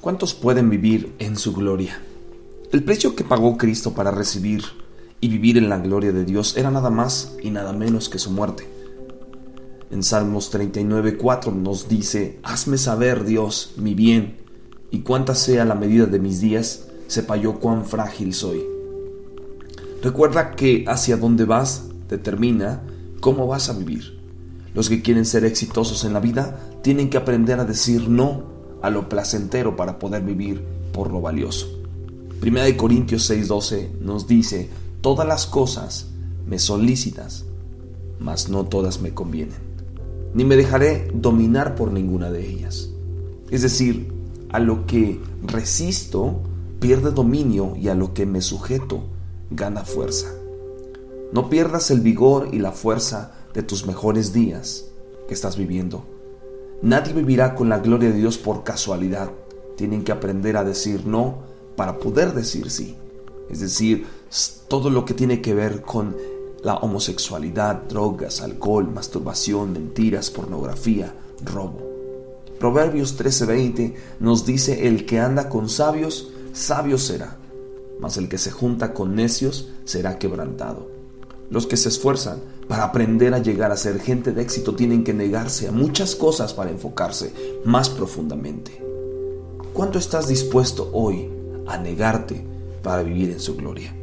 ¿Cuántos pueden vivir en su gloria? El precio que pagó Cristo para recibir y vivir en la gloria de Dios era nada más y nada menos que su muerte. En Salmos 39:4 nos dice, Hazme saber, Dios, mi bien, y cuánta sea la medida de mis días, sepa yo cuán frágil soy. Recuerda que hacia dónde vas determina cómo vas a vivir. Los que quieren ser exitosos en la vida tienen que aprender a decir no a lo placentero para poder vivir por lo valioso. Primera de Corintios 6:12 nos dice, todas las cosas me son lícitas, mas no todas me convienen, ni me dejaré dominar por ninguna de ellas. Es decir, a lo que resisto pierde dominio y a lo que me sujeto gana fuerza. No pierdas el vigor y la fuerza de tus mejores días que estás viviendo Nadie vivirá con la gloria de Dios por casualidad. Tienen que aprender a decir no para poder decir sí. Es decir, todo lo que tiene que ver con la homosexualidad, drogas, alcohol, masturbación, mentiras, pornografía, robo. Proverbios 13:20 nos dice, el que anda con sabios, sabio será, mas el que se junta con necios será quebrantado. Los que se esfuerzan para aprender a llegar a ser gente de éxito tienen que negarse a muchas cosas para enfocarse más profundamente. ¿Cuánto estás dispuesto hoy a negarte para vivir en su gloria?